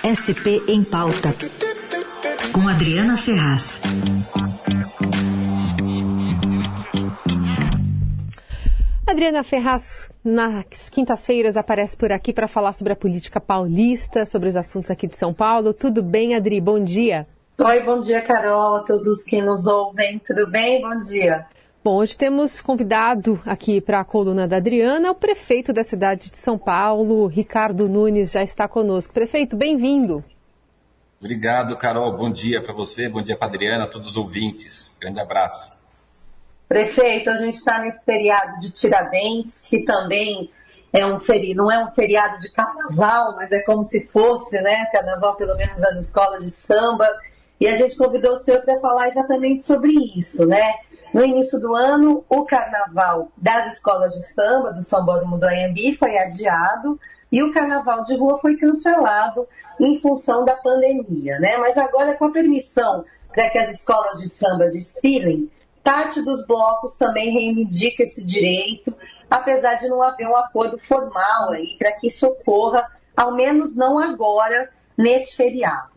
SP em Pauta, com Adriana Ferraz. Adriana Ferraz, nas quintas-feiras, aparece por aqui para falar sobre a política paulista, sobre os assuntos aqui de São Paulo. Tudo bem, Adri? Bom dia. Oi, bom dia, Carol, a todos que nos ouvem. Tudo bem? Bom dia. Bom, hoje temos convidado aqui para a coluna da Adriana o prefeito da cidade de São Paulo, Ricardo Nunes, já está conosco. Prefeito, bem-vindo. Obrigado, Carol. Bom dia para você, bom dia para a Adriana, a todos os ouvintes. Grande abraço. Prefeito, a gente está nesse feriado de Tiradentes, que também é um feriado, não é um feriado de carnaval, mas é como se fosse, né? Carnaval, pelo menos das escolas de samba. E a gente convidou o senhor para falar exatamente sobre isso, né? No início do ano, o carnaval das escolas de samba do São Bódromo do Anhembi foi adiado e o carnaval de rua foi cancelado em função da pandemia, né? Mas agora, com a permissão para que as escolas de samba desfilem, parte dos blocos também reivindica esse direito, apesar de não haver um acordo formal aí para que isso ocorra, ao menos não agora, neste feriado.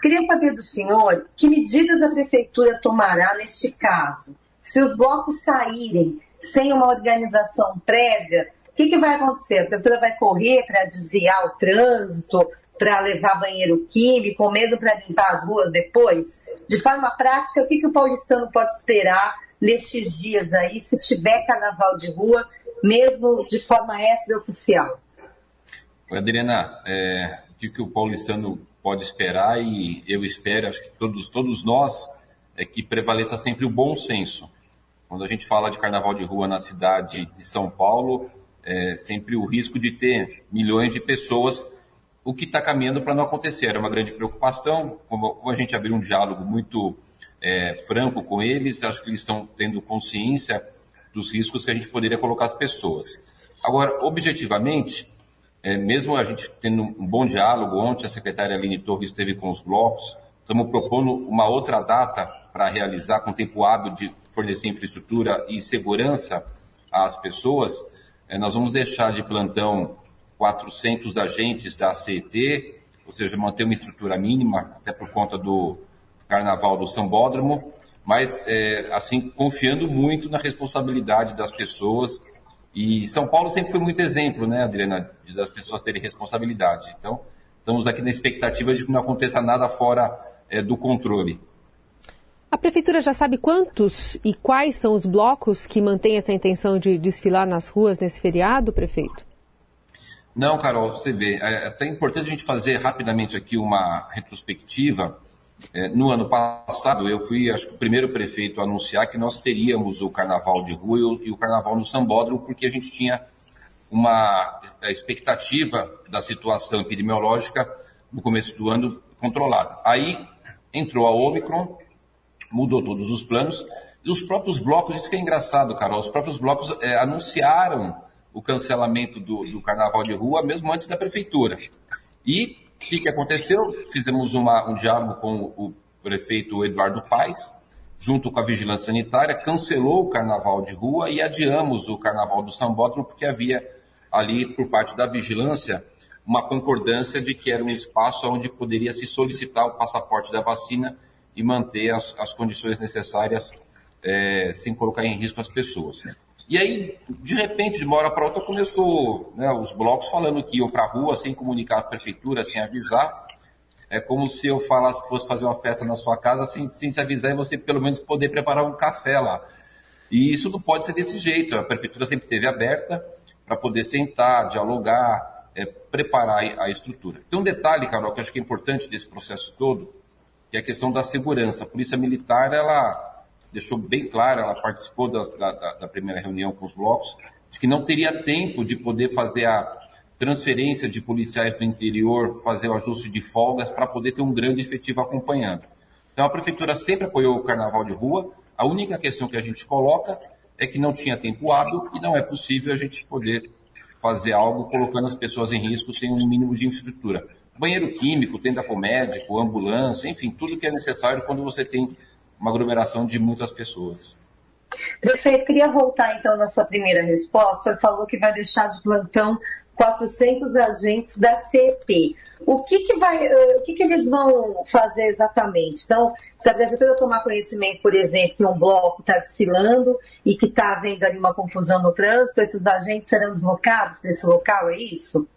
Queria saber do senhor que medidas a prefeitura tomará neste caso se os blocos saírem sem uma organização prévia, o que, que vai acontecer? A prefeitura vai correr para desviar o trânsito, para levar banheiro químico, ou mesmo para limpar as ruas depois? De forma prática, o que, que o paulistano pode esperar nestes dias aí, se tiver carnaval de rua, mesmo de forma extraoficial? Adriana, é, o que, que o paulistano pode esperar e eu espero, acho que todos, todos nós, é que prevaleça sempre o bom senso. Quando a gente fala de carnaval de rua na cidade de São Paulo, é sempre o risco de ter milhões de pessoas, o que está caminhando para não acontecer. Era uma grande preocupação, como, como a gente abriu um diálogo muito é, franco com eles, acho que eles estão tendo consciência dos riscos que a gente poderia colocar as pessoas. Agora, objetivamente, é, mesmo a gente tendo um bom diálogo, ontem a secretária Aline Torres esteve com os blocos, estamos propondo uma outra data para realizar com tempo hábil de fornecer infraestrutura e segurança às pessoas, eh, nós vamos deixar de plantão 400 agentes da CET, ou seja, manter uma estrutura mínima, até por conta do carnaval do Sambódromo, mas é, assim confiando muito na responsabilidade das pessoas. E São Paulo sempre foi muito exemplo, né, Adriana, das pessoas terem responsabilidade. Então, estamos aqui na expectativa de que não aconteça nada fora é, do controle. A prefeitura já sabe quantos e quais são os blocos que mantêm essa intenção de desfilar nas ruas nesse feriado, prefeito? Não, Carol, você vê, é até importante a gente fazer rapidamente aqui uma retrospectiva. É, no ano passado, eu fui, acho que, o primeiro prefeito a anunciar que nós teríamos o carnaval de rua e o, carnaval no Sambódromo, porque a gente tinha uma expectativa da situação epidemiológica no começo do ano controlada. Aí entrou a Omicron, mudou todos os planos. E os próprios blocos, isso que é engraçado, Carol, os próprios blocos é, anunciaram o cancelamento do, do, carnaval de rua mesmo antes da prefeitura. E o que, que aconteceu? Fizemos uma, um diálogo com o prefeito Eduardo Paes, junto com a vigilância sanitária, cancelou o carnaval de rua e adiamos o carnaval do Sambódromo, porque havia ali, por parte da vigilância, uma concordância de que era um espaço onde poderia se solicitar o passaporte da vacina e manter as, as condições necessárias é, sem colocar em risco as pessoas. E aí, de repente, de uma hora para outra, começou né, os blocos falando que iam para a rua sem comunicar à prefeitura, sem avisar. É como se eu falasse que fosse fazer uma festa na sua casa sem, sem te avisar e você pelo menos poder preparar um café lá. E isso não pode ser desse jeito. A prefeitura sempre esteve aberta para poder sentar, dialogar, é, preparar a estrutura. Tem um detalhe, Carol, que eu acho que é importante desse processo todo, que é a questão da segurança. A Polícia Militar, ela deixou bem claro, ela participou da, da, da primeira reunião com os blocos, de que não teria tempo de poder fazer a transferência de policiais do interior, fazer o ajuste de folgas para poder ter um grande efetivo acompanhando. Então a prefeitura sempre apoiou o carnaval de rua. A única questão que a gente coloca é que não tinha tempo hábil e não é possível a gente poder fazer algo colocando as pessoas em risco sem um mínimo de infraestrutura banheiro químico, tenda com médico, ambulância, enfim, tudo que é necessário quando você tem uma aglomeração de muitas pessoas. Prefeito, queria voltar então na sua primeira resposta. Ele falou que vai deixar de plantão 400 agentes da CEP. O que, que, vai, eh, o que, que eles vão fazer exatamente? Então, se a prefeitura tomar conhecimento, por exemplo, que um bloco está desfilando e que está havendo ali uma confusão no trânsito, esses agentes serão deslocados desse local, é isso?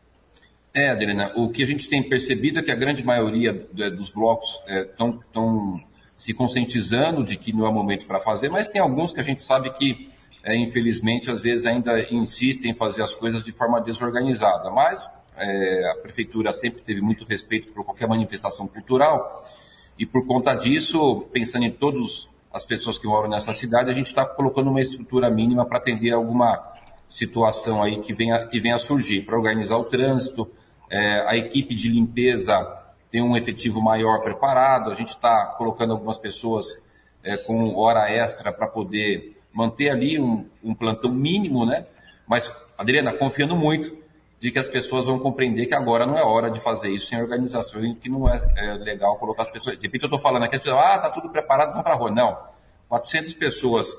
É, Adriana, o que a gente tem percebido é que a grande maioria dos blocos estão é, se conscientizando de que não é momento para fazer, mas tem alguns que a gente sabe que, é, infelizmente, às vezes ainda insistem em fazer as coisas de forma desorganizada. Mas é, a prefeitura sempre teve muito respeito por qualquer manifestação cultural e por conta disso, pensando em todas as pessoas que moram nessa cidade, a gente está colocando uma estrutura mínima para atender alguma situação aí que venha, que venha a surgir, para organizar o trânsito. É, a equipe de limpeza tem um efetivo maior preparado, a gente está colocando algumas pessoas é, com hora extra para poder manter ali um, um plantão mínimo, né? Mas, Adriana, confiando muito de que as pessoas vão compreender que agora não é hora de fazer isso sem organização e que não é, é legal colocar as pessoas. De repente eu estou falando aqui, as pessoas, ah, tá tudo preparado, vão para a rua. Não. 400 pessoas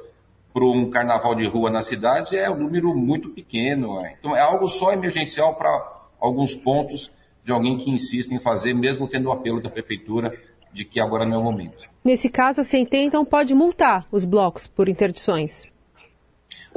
para um carnaval de rua na cidade é um número muito pequeno. É. Então é algo só emergencial para alguns pontos de alguém que insiste em fazer, mesmo tendo o apelo da prefeitura de que agora não é o momento. Nesse caso, a CNT então pode multar os blocos por interdições?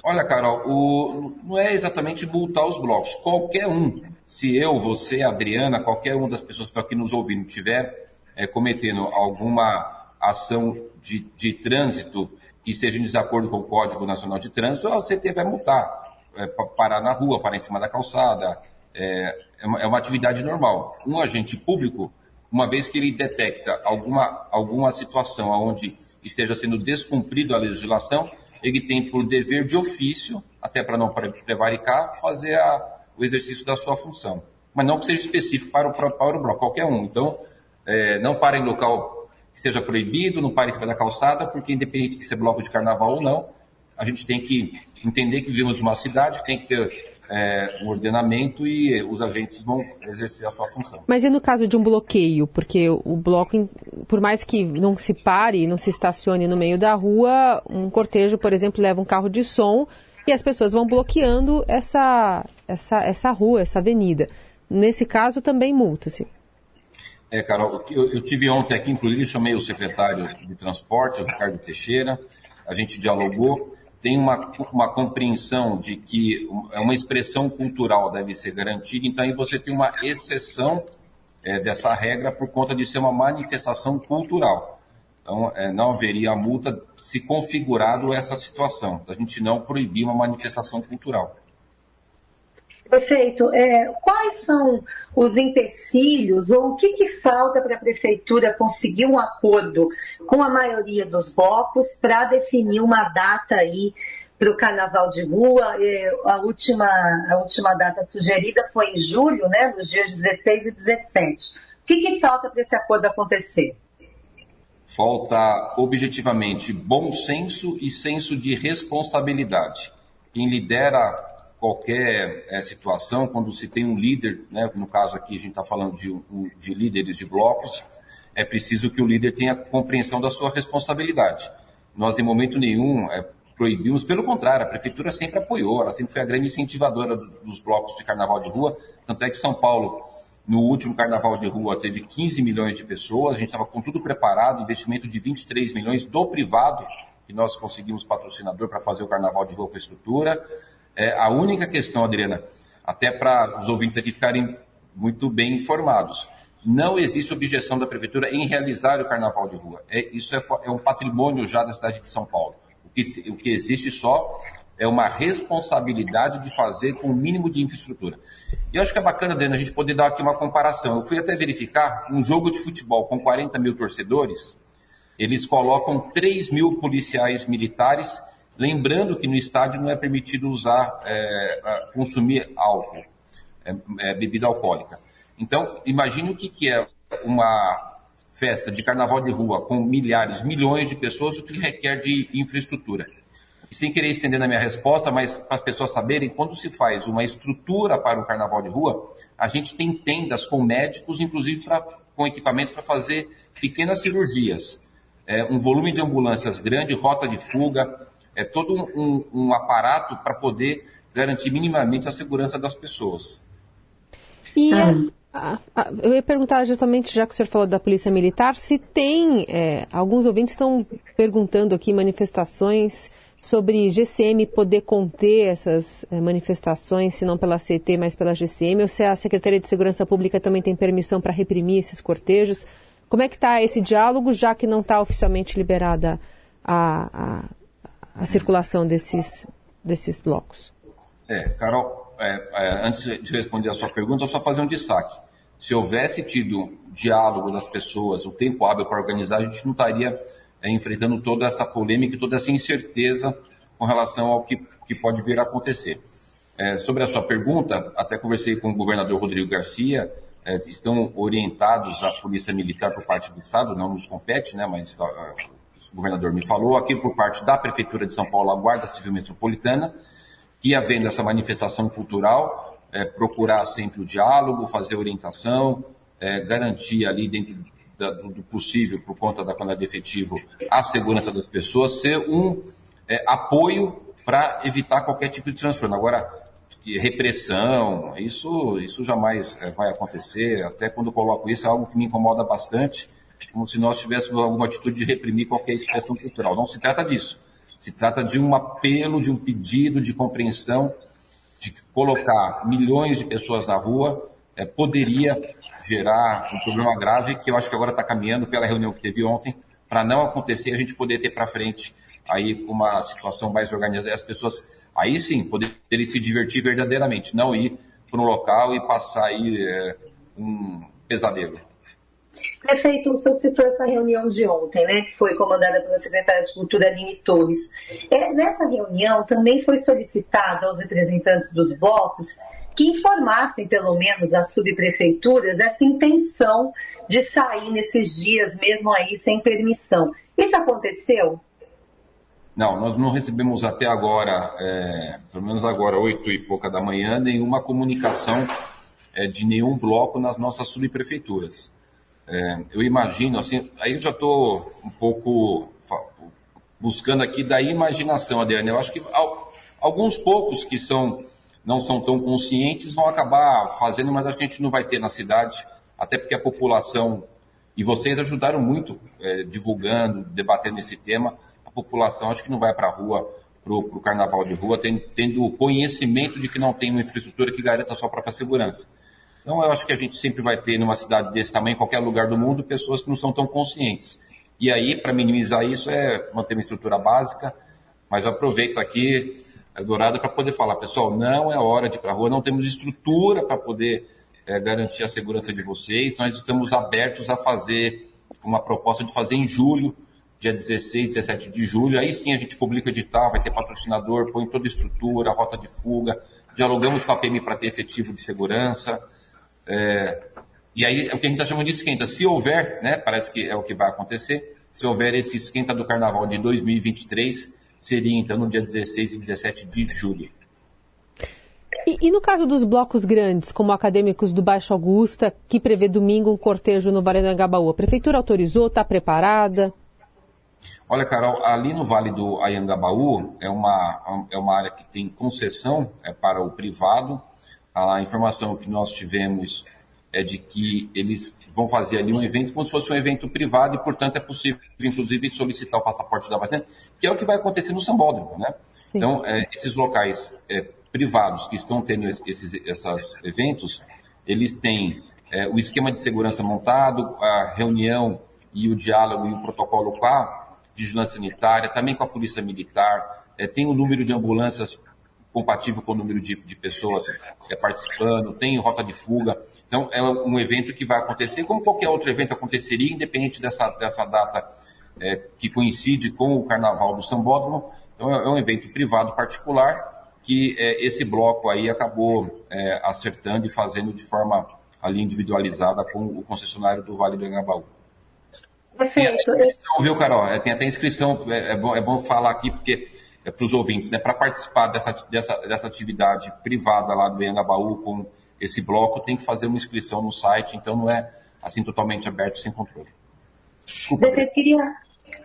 Olha, Carol, o, não é exatamente multar os blocos. Qualquer um, se eu, você, Adriana, qualquer uma das pessoas que estão aqui nos ouvindo tiver é, cometendo alguma ação de, de trânsito que seja em desacordo com o Código Nacional de Trânsito, a CT vai multar. É, parar na rua, parar em cima da calçada. É, é, uma, é uma atividade normal. Um agente público, uma vez que ele detecta alguma, alguma situação onde esteja sendo descumprido a legislação, ele tem por dever de ofício, até para não prevaricar, fazer a, o exercício da sua função. Mas não que seja específico para o, para o bloco, qualquer um. Então, é, não para em local que seja proibido, não pare em cima da calçada, porque independente de ser bloco de carnaval ou não, a gente tem que entender que vivemos numa cidade, tem que ter é, um ordenamento e os agentes vão exercer a sua função. Mas e no caso de um bloqueio? Porque o bloco, por mais que não se pare, não se estacione no meio da rua, um cortejo, por exemplo, leva um carro de som e as pessoas vão bloqueando essa, essa, essa rua, essa avenida. Nesse caso também multa-se. É, Carol, eu, eu tive ontem aqui, inclusive chamei o secretário de transporte, o Ricardo Teixeira, a gente dialogou tem uma, uma compreensão de que é uma expressão cultural deve ser garantida, então aí você tem uma exceção é, dessa regra por conta de ser uma manifestação cultural. Então, é, não haveria multa se configurado essa situação, a gente não proibir uma manifestação cultural. Perfeito. É, quais são os empecilhos ou o que, que falta para a prefeitura conseguir um acordo com a maioria dos blocos para definir uma data aí para o carnaval de rua? É, a, última, a última data sugerida foi em julho, né, nos dias 16 e 17. O que, que falta para esse acordo acontecer? Falta objetivamente bom senso e senso de responsabilidade. Quem lidera qualquer é, situação, quando se tem um líder, né, no caso aqui a gente está falando de, de líderes de blocos, é preciso que o líder tenha compreensão da sua responsabilidade. Nós, em momento nenhum, é, proibimos, pelo contrário, a prefeitura sempre apoiou, ela sempre foi a grande incentivadora dos, dos blocos de carnaval de rua, tanto é que São Paulo, no último carnaval de rua, teve 15 milhões de pessoas, a gente estava com tudo preparado, investimento de 23 milhões do privado, que nós conseguimos patrocinador para fazer o carnaval de rua com estrutura, é, a única questão, Adriana, até para os ouvintes aqui ficarem muito bem informados, não existe objeção da prefeitura em realizar o carnaval de rua. É, isso é, é, um patrimônio já da cidade de São Paulo. O que, o que existe só é uma responsabilidade de fazer com o mínimo de infraestrutura. E eu acho que é bacana, Adriana, a gente poder dar aqui uma comparação. Eu fui até verificar um jogo de futebol com 40 mil torcedores, eles colocam 3 mil policiais militares Lembrando que no estádio não é permitido usar, é, consumir álcool, é, é, bebida alcoólica. Então, imagine o que, que é uma festa de carnaval de rua com milhares, milhões de pessoas, o que requer de infraestrutura. E sem querer estender na minha resposta, mas para as pessoas saberem, quando se faz uma estrutura para o carnaval de rua, a gente tem tendas com médicos, inclusive pra, com equipamentos para fazer pequenas cirurgias. É, um volume de ambulâncias grande, rota de fuga, é todo um, um aparato para poder garantir minimamente a segurança das pessoas. E ah. a, a, eu ia perguntar justamente, já que o senhor falou da Polícia Militar, se tem, é, alguns ouvintes estão perguntando aqui manifestações sobre GCM poder conter essas é, manifestações, se não pela CT, mas pela GCM, ou se a Secretaria de Segurança Pública também tem permissão para reprimir esses cortejos. Como é que está esse diálogo, já que não está oficialmente liberada a, a, a circulação desses, desses blocos? É, Carol, é, é, antes de responder a sua pergunta, eu só fazer um destaque. Se houvesse tido diálogo das pessoas, o tempo hábil para organizar, a gente não estaria é, enfrentando toda essa polêmica e toda essa incerteza com relação ao que, que pode vir a acontecer. É, sobre a sua pergunta, até conversei com o governador Rodrigo Garcia, é, estão orientados à Polícia Militar por parte do Estado, não nos compete, né, mas governador me falou, aqui por parte da Prefeitura de São Paulo, a Guarda Civil Metropolitana, que havendo essa manifestação cultural, é, procurar sempre o diálogo, fazer orientação, é, garantir ali dentro da, do, possível, por conta da quantidade de efetivo, a segurança das pessoas, ser um é, apoio para evitar qualquer tipo de transtorno. Agora, repressão, isso, isso jamais é, vai acontecer. Até quando eu coloco isso, é algo que me incomoda bastante, como se nós tivéssemos alguma atitude de reprimir qualquer expressão cultural. Não se trata disso. Se trata de um apelo, de um pedido de compreensão, de colocar milhões de pessoas na rua é, poderia gerar um problema grave que eu acho que agora está caminhando pela reunião que teve ontem, para não acontecer a gente poder ter para frente aí uma situação mais organizada as pessoas aí sim poderem se divertir verdadeiramente, não ir para um local e passar aí é, um pesadelo. Prefeito, o senhor citou essa reunião de ontem, né, que foi comandada pela secretária de Cultura, Aline Torres. É, nessa reunião também foi solicitado aos representantes dos blocos que informassem, pelo menos, as subprefeituras essa intenção de sair nesses dias, mesmo aí sem permissão. Isso aconteceu? Não, nós não recebemos até agora, é, pelo menos agora, oito e pouca da manhã, nenhuma comunicação é, de nenhum bloco nas nossas subprefeituras. É, eu imagino, assim, aí eu já estou um pouco buscando aqui da imaginação, Adriana. Eu acho que alguns poucos que são, não são tão conscientes vão acabar fazendo, mas acho que a gente não vai ter na cidade, até porque a população, e vocês ajudaram muito é, divulgando, debatendo esse tema, a população acho que não vai para a rua, para o carnaval de rua, tendo, tendo conhecimento de que não tem uma infraestrutura que garanta a sua própria segurança. Então, eu acho que a gente sempre vai ter, numa cidade desse tamanho, em qualquer lugar do mundo, pessoas que não são tão conscientes. E aí, para minimizar isso, é manter uma estrutura básica, mas eu aproveito aqui, Dourado, para poder falar, pessoal, não é hora de ir para a rua, não temos estrutura para poder é, garantir a segurança de vocês, nós estamos abertos a fazer uma proposta de fazer em julho, dia 16, 17 de julho, aí sim a gente publica edital, vai ter patrocinador, põe toda a estrutura, rota de fuga, dialogamos com a PM para ter efetivo de segurança, é, e aí é o que a gente está chamando de esquenta. Se houver, né, parece que é o que vai acontecer, se houver esse esquenta do carnaval de 2023, seria então no dia 16 e 17 de julho. E, e, no caso dos blocos grandes, como acadêmicos do Baixo Augusta, que prevê domingo um cortejo no Vale do Angabaú, a prefeitura autorizou, está preparada? Olha, Carol, ali no Vale do Anhangabaú é uma, é uma área que tem concessão é, para o privado, a informação que nós tivemos é de que eles vão fazer ali um evento como se fosse um evento privado e, portanto, é possível, inclusive, solicitar o passaporte da vacina, que é o que vai acontecer no Sambódromo, né? Sim. Então, é, esses locais é, privados que estão tendo esses esses eventos, eles têm é, o esquema de segurança montado, a reunião e o diálogo e o protocolo com a vigilância sanitária, também com a polícia militar, é, tem o número de ambulâncias compatível com o número de, de pessoas é, participando, tem rota de fuga. Então, é um evento que vai acontecer como qualquer outro evento aconteceria, independente dessa, dessa data é, que coincide com o Carnaval do Sambódromo. Então, é, é um evento privado particular que é, esse bloco aí acabou é, acertando e fazendo de forma ali individualizada com o concessionário do Vale do Engabaú. Perfeito. Viu, Carol? É, tem até inscrição, é, bom, é bom falar aqui, porque é, para os ouvintes, né, para participar dessa, dessa, dessa atividade privada lá do Engabaú com esse bloco, tem que fazer uma inscrição no site, então não é assim totalmente aberto sem controle. Desculpa. Eu queria,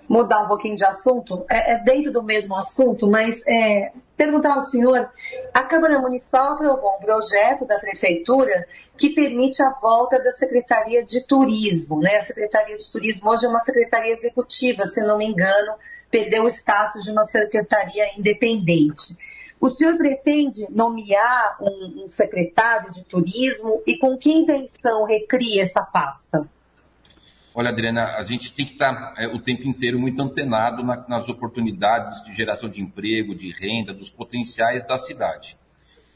mudar um pouquinho de assunto, é, é dentro do mesmo assunto, mas é, perguntar ao senhor, a Câmara Municipal aprovou um projeto da Prefeitura que permite a volta da Secretaria de Turismo. Né? A Secretaria de Turismo hoje é uma secretaria executiva, se não me engano, perdeu o status de uma secretaria independente. O senhor pretende nomear um, um secretário de turismo e com que intenção recria essa pasta? Olha, Adriana, a gente tem que estar é, o tempo inteiro muito antenado na, nas oportunidades de geração de emprego, de renda, dos potenciais da cidade.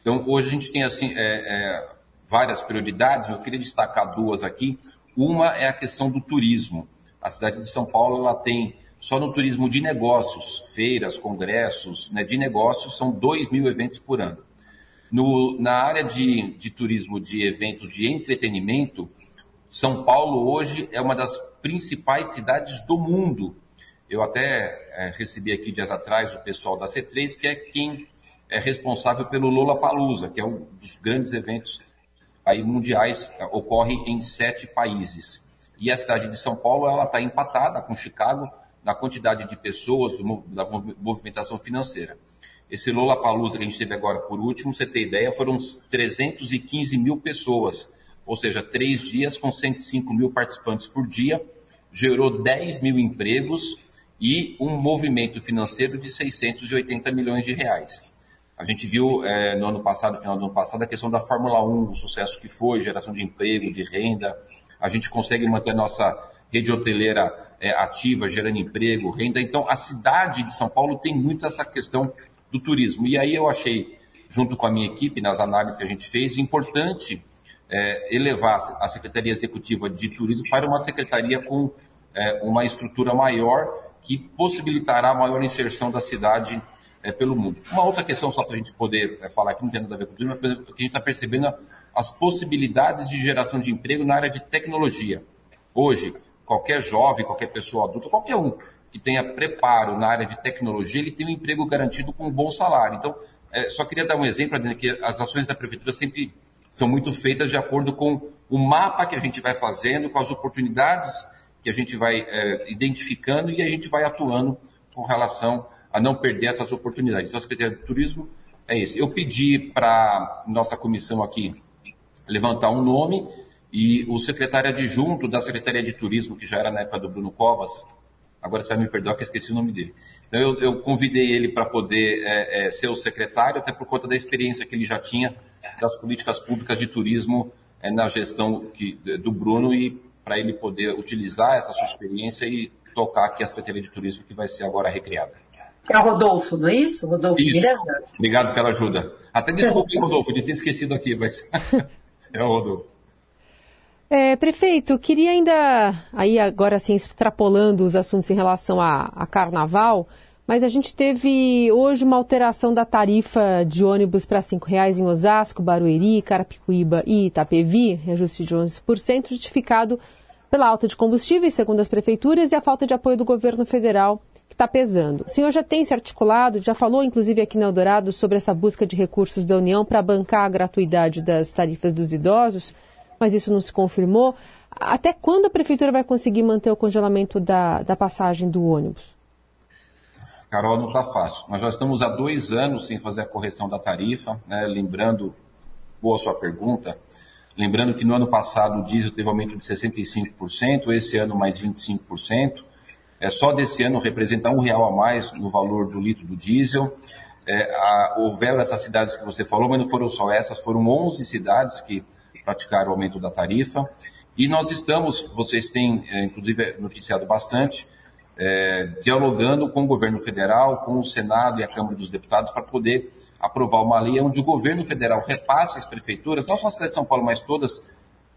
Então, hoje a gente tem assim é, é, várias prioridades, mas eu queria destacar duas aqui. Uma é a questão do turismo. A cidade de São Paulo ela tem só no turismo de negócios, feiras, congressos, né, de negócios, são 2 mil eventos por ano. No, na área de, de turismo de eventos de entretenimento, São Paulo hoje é uma das principais cidades do mundo. Eu até é, recebi aqui dias atrás o pessoal da C3, que é quem é responsável pelo Lola Palusa, que é um dos grandes eventos aí mundiais, ocorre em sete países. E a cidade de São Paulo ela está empatada com Chicago na quantidade de pessoas, da movimentação financeira. Esse Lola Palusa que a gente teve agora por último, você ter ideia, foram 315 mil pessoas, ou seja, três dias com 105 mil participantes por dia, gerou 10 mil empregos e um movimento financeiro de 680 milhões de reais. A gente viu é, no ano passado, final do ano passado, a questão da Fórmula 1, o sucesso que foi, geração de emprego, de renda. A gente consegue manter a nossa rede hoteleira é, ativa, gerando emprego, renda. Então, a cidade de São Paulo tem muito essa questão do turismo. E aí eu achei, junto com a minha equipe, nas análises que a gente fez, importante é, elevar a Secretaria Executiva de Turismo para uma secretaria com é, uma estrutura maior que possibilitará a maior inserção da cidade é, pelo mundo. Uma outra questão, só para a gente poder é, falar que não tem nada a ver com turismo, é que a gente está percebendo as possibilidades de geração de emprego na área de tecnologia. Hoje, qualquer jovem, qualquer pessoa adulta, qualquer um que tenha preparo na área de tecnologia, ele tem um emprego garantido com um bom salário. Então, é, só queria dar um exemplo, Adriana, que as ações da prefeitura sempre são muito feitas de acordo com o mapa que a gente vai fazendo, com as oportunidades que a gente vai é, identificando e a gente vai atuando com relação a não perder essas oportunidades. Então, a Secretaria de Turismo é isso. Eu pedi para nossa comissão aqui levantar um nome e o secretário adjunto da Secretaria de Turismo, que já era na época do Bruno Covas, agora você vai me perdoar que eu esqueci o nome dele. Então eu, eu convidei ele para poder é, é, ser o secretário, até por conta da experiência que ele já tinha das políticas públicas de turismo é, na gestão que, do Bruno e para ele poder utilizar essa sua experiência e tocar aqui a Secretaria de Turismo que vai ser agora recriada. É o Rodolfo, não é isso? Rodolfo isso. Miranda? Obrigado pela ajuda. Até desculpe, Rodolfo, de ter esquecido aqui, mas é o Rodolfo. É, prefeito, queria ainda, aí agora assim, extrapolando os assuntos em relação a, a carnaval, mas a gente teve hoje uma alteração da tarifa de ônibus para R$ reais em Osasco, Barueri, Carapicuíba e Itapevi, reajuste de 11%, justificado pela alta de combustíveis, segundo as prefeituras, e a falta de apoio do governo federal, que está pesando. O senhor já tem se articulado, já falou inclusive aqui na Eldorado sobre essa busca de recursos da União para bancar a gratuidade das tarifas dos idosos mas isso não se confirmou. Até quando a prefeitura vai conseguir manter o congelamento da, da passagem do ônibus? Carol, não está fácil. Nós já estamos há dois anos sem fazer a correção da tarifa, né? lembrando, boa sua pergunta, lembrando que no ano passado o diesel teve aumento de 65%, esse ano mais 25%, é, só desse ano representa um real a mais no valor do litro do diesel. É, a, houveram essas cidades que você falou, mas não foram só essas, foram 11 cidades que praticar o aumento da tarifa. E nós estamos, vocês têm, é, inclusive, noticiado bastante, é, dialogando com o governo federal, com o Senado e a Câmara dos Deputados para poder aprovar uma lei onde o governo federal repasse às prefeituras, não só a cidade de São Paulo, mas todas,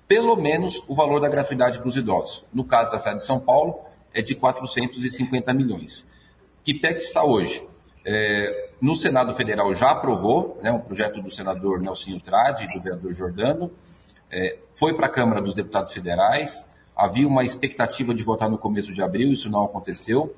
pelo menos o valor da gratuidade dos idosos. No caso da cidade de São Paulo, é de 450 milhões. Que pé que está hoje? É, no Senado Federal já aprovou né, um projeto do senador Nelsinho Trade e do vereador Jordano, é, foi para a Câmara dos Deputados Federais, havia uma expectativa de votar no começo de abril, isso não aconteceu.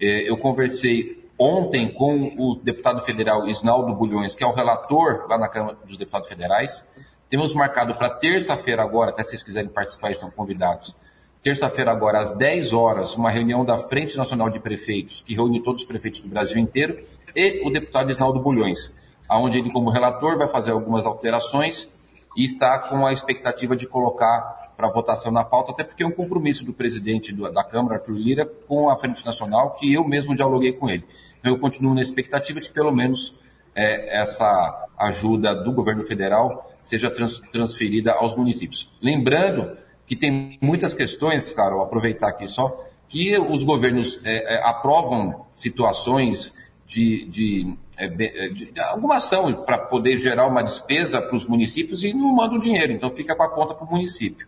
É, eu conversei ontem com o deputado federal Isnaldo Bulhões, que é o relator lá na Câmara dos Deputados Federais. Temos marcado para terça-feira agora, até se vocês quiserem participar, estão convidados. terça-feira agora às 10 horas, uma reunião da Frente Nacional de Prefeitos, que reúne todos os prefeitos do Brasil inteiro, e o deputado Isnaldo Bulhões, onde ele, como relator, vai fazer algumas alterações e está com a expectativa de colocar para votação na pauta, até porque é um compromisso do presidente da Câmara, Arthur Lira, com a Frente Nacional, que eu mesmo dialoguei com ele. Então eu continuo na expectativa de pelo menos é, essa ajuda do governo federal seja trans, transferida aos municípios. Lembrando que tem muitas questões, Carol, aproveitar aqui só, que os governos é, é, aprovam situações de, de, é, é, alguma ação para poder gerar uma despesa para os municípios e não mandam dinheiro, então fica com a conta para o município.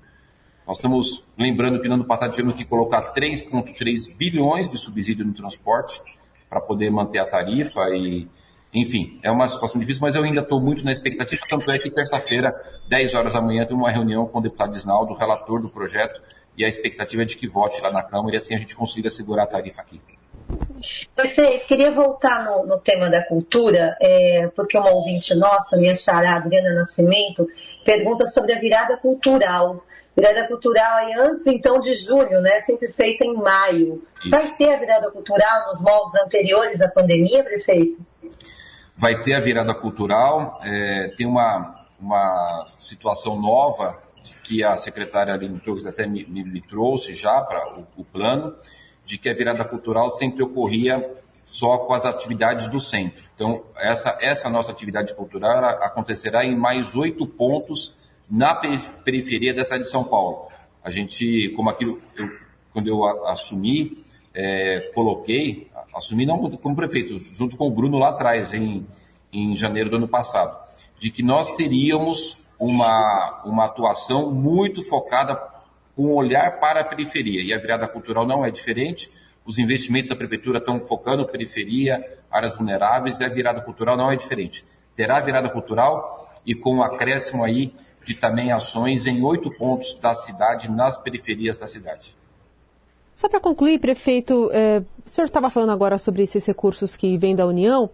Nós estamos lembrando que no ano passado tivemos que colocar 3,3 bilhões de subsídio no transporte para poder manter a tarifa e, enfim, é uma situação difícil, mas eu ainda estou muito na expectativa, tanto é que terça-feira, 10 horas da manhã, tem uma reunião com o deputado Isnaldo, relator do projeto, e a expectativa é de que vote lá na Câmara e assim a gente consiga segurar a tarifa aqui. Perfeito. Queria voltar no, no tema da cultura, é, porque uma ouvinte nossa, minha chará, Adriana Nascimento, pergunta sobre a virada cultural. Virada cultural aí antes, então, de julho, né? Sempre feita em maio. Isso. Vai ter a virada cultural nos moldes anteriores à pandemia, prefeito? Vai ter a virada cultural. É, tem uma, uma situação nova que a secretária Aline Torres até me, me, me trouxe já para o, o plano, de que a virada cultural sempre ocorria só com as atividades do centro. Então, essa, essa nossa atividade cultural acontecerá em mais oito pontos na periferia cidade de São Paulo. A gente, como aquilo, eu, quando eu assumi, é, coloquei, assumi não como prefeito, junto com o Bruno lá atrás, em, em janeiro do ano passado, de que nós teríamos uma, uma atuação muito focada com um olhar para a periferia. E a virada cultural não é diferente. Os investimentos da prefeitura estão focando periferia, áreas vulneráveis, e a virada cultural não é diferente. Terá virada cultural e com um acréscimo aí de também ações em oito pontos da cidade, nas periferias da cidade. Só para concluir, prefeito, é, o senhor estava falando agora sobre esses recursos que vêm da União.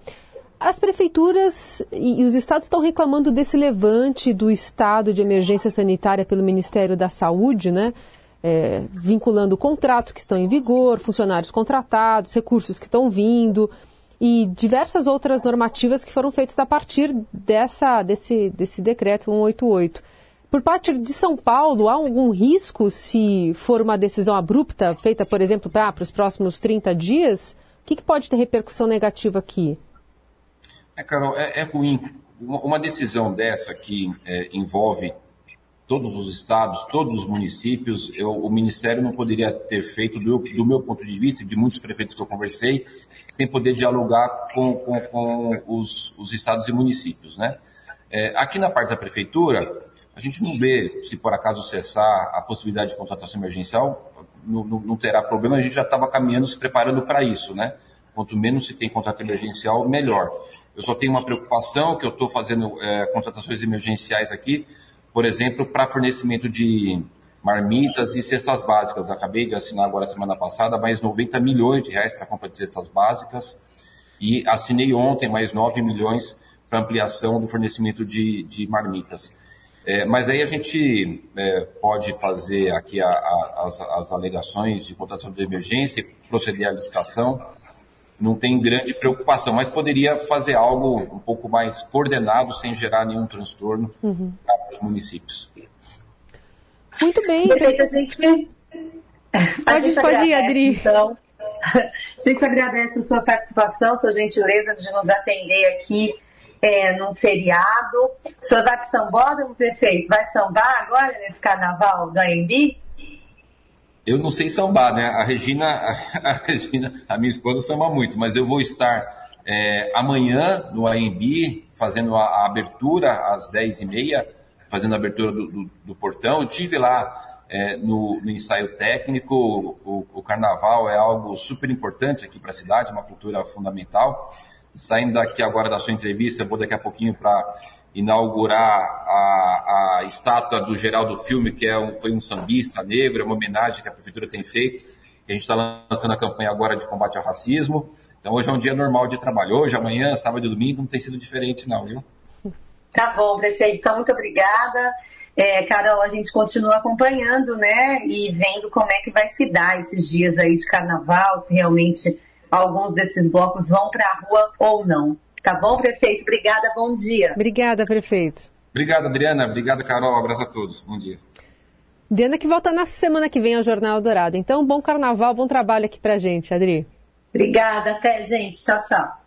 As prefeituras e os estados estão reclamando desse levante do estado de emergência sanitária pelo Ministério da Saúde, né? É, vinculando contratos que estão em vigor, funcionários contratados, recursos que estão vindo e diversas outras normativas que foram feitas a partir dessa, desse, desse decreto 188. Por parte de São Paulo, há algum risco se for uma decisão abrupta, feita, por exemplo, para os próximos 30 dias? O que, que pode ter repercussão negativa aqui? É, Carol, é, é ruim. Uma decisão dessa que é, envolve todos os estados, todos os municípios, eu, o Ministério não poderia ter feito, do, do, meu ponto de vista, de muitos prefeitos que eu conversei, sem poder dialogar com, com, com os, os, estados e municípios. Né? É, aqui na parte da prefeitura, a gente não vê, se por acaso cessar a possibilidade de contratação emergencial, não, não, não terá problema, a gente já estava caminhando, se preparando para isso. Né? Quanto menos se tem contrato emergencial, melhor. Eu só tenho uma preocupação que eu estou fazendo é, contratações emergenciais aqui, por exemplo, para fornecimento de marmitas e cestas básicas. Acabei de assinar agora semana passada mais 90 milhões de reais para compra de cestas básicas e assinei ontem mais 9 milhões para ampliação do fornecimento de, de marmitas. É, mas aí a gente é, pode fazer aqui a, a, as, as alegações de contratação de emergência e proceder à licitação não tem grande preocupação, mas poderia fazer algo um pouco mais coordenado, sem gerar nenhum transtorno uhum. para os municípios. Muito bem. Perfeito, a gente. A pode, gente pode ir, Adri. Então, a gente agradece a sua participação, sua gentileza de nos atender aqui é, num feriado. O senhor vai para São Bódromo, prefeito? Vai sambar agora nesse carnaval do AMB? Eu não sei sambar, né? A Regina, a, Regina, a minha esposa samba muito, mas eu vou estar é, amanhã no AMB fazendo a, a, abertura às 10h30, fazendo a abertura do, do, do portão. Eu tive lá é, no, no, ensaio técnico. O, o, carnaval é algo super importante aqui para a cidade, uma cultura fundamental. Saindo daqui agora da sua entrevista, eu vou daqui a pouquinho para inaugurar a, a estátua do Geraldo Filme, que é um, foi um sambista negro, é uma homenagem que a prefeitura tem feito. A gente está lançando a campanha agora de combate ao racismo. Então hoje é um dia normal de trabalho. Hoje, amanhã, sábado e domingo não tem sido diferente não, viu? Tá bom, prefeito. Então, muito obrigada. é, Carol, a gente continua acompanhando, né? E vendo como é que vai se dar esses dias aí de carnaval, se realmente alguns desses blocos vão para a rua ou não. Tá bom, prefeito? Obrigada, bom dia. Obrigada, prefeito. Obrigado, Adriana. Obrigado, Carol. Um abraço a todos. Bom dia. Adriana que volta na semana que vem ao Jornal Dourado. Então, bom carnaval, bom trabalho aqui pra gente, Adri. Obrigada, até, gente. Tchau, tchau.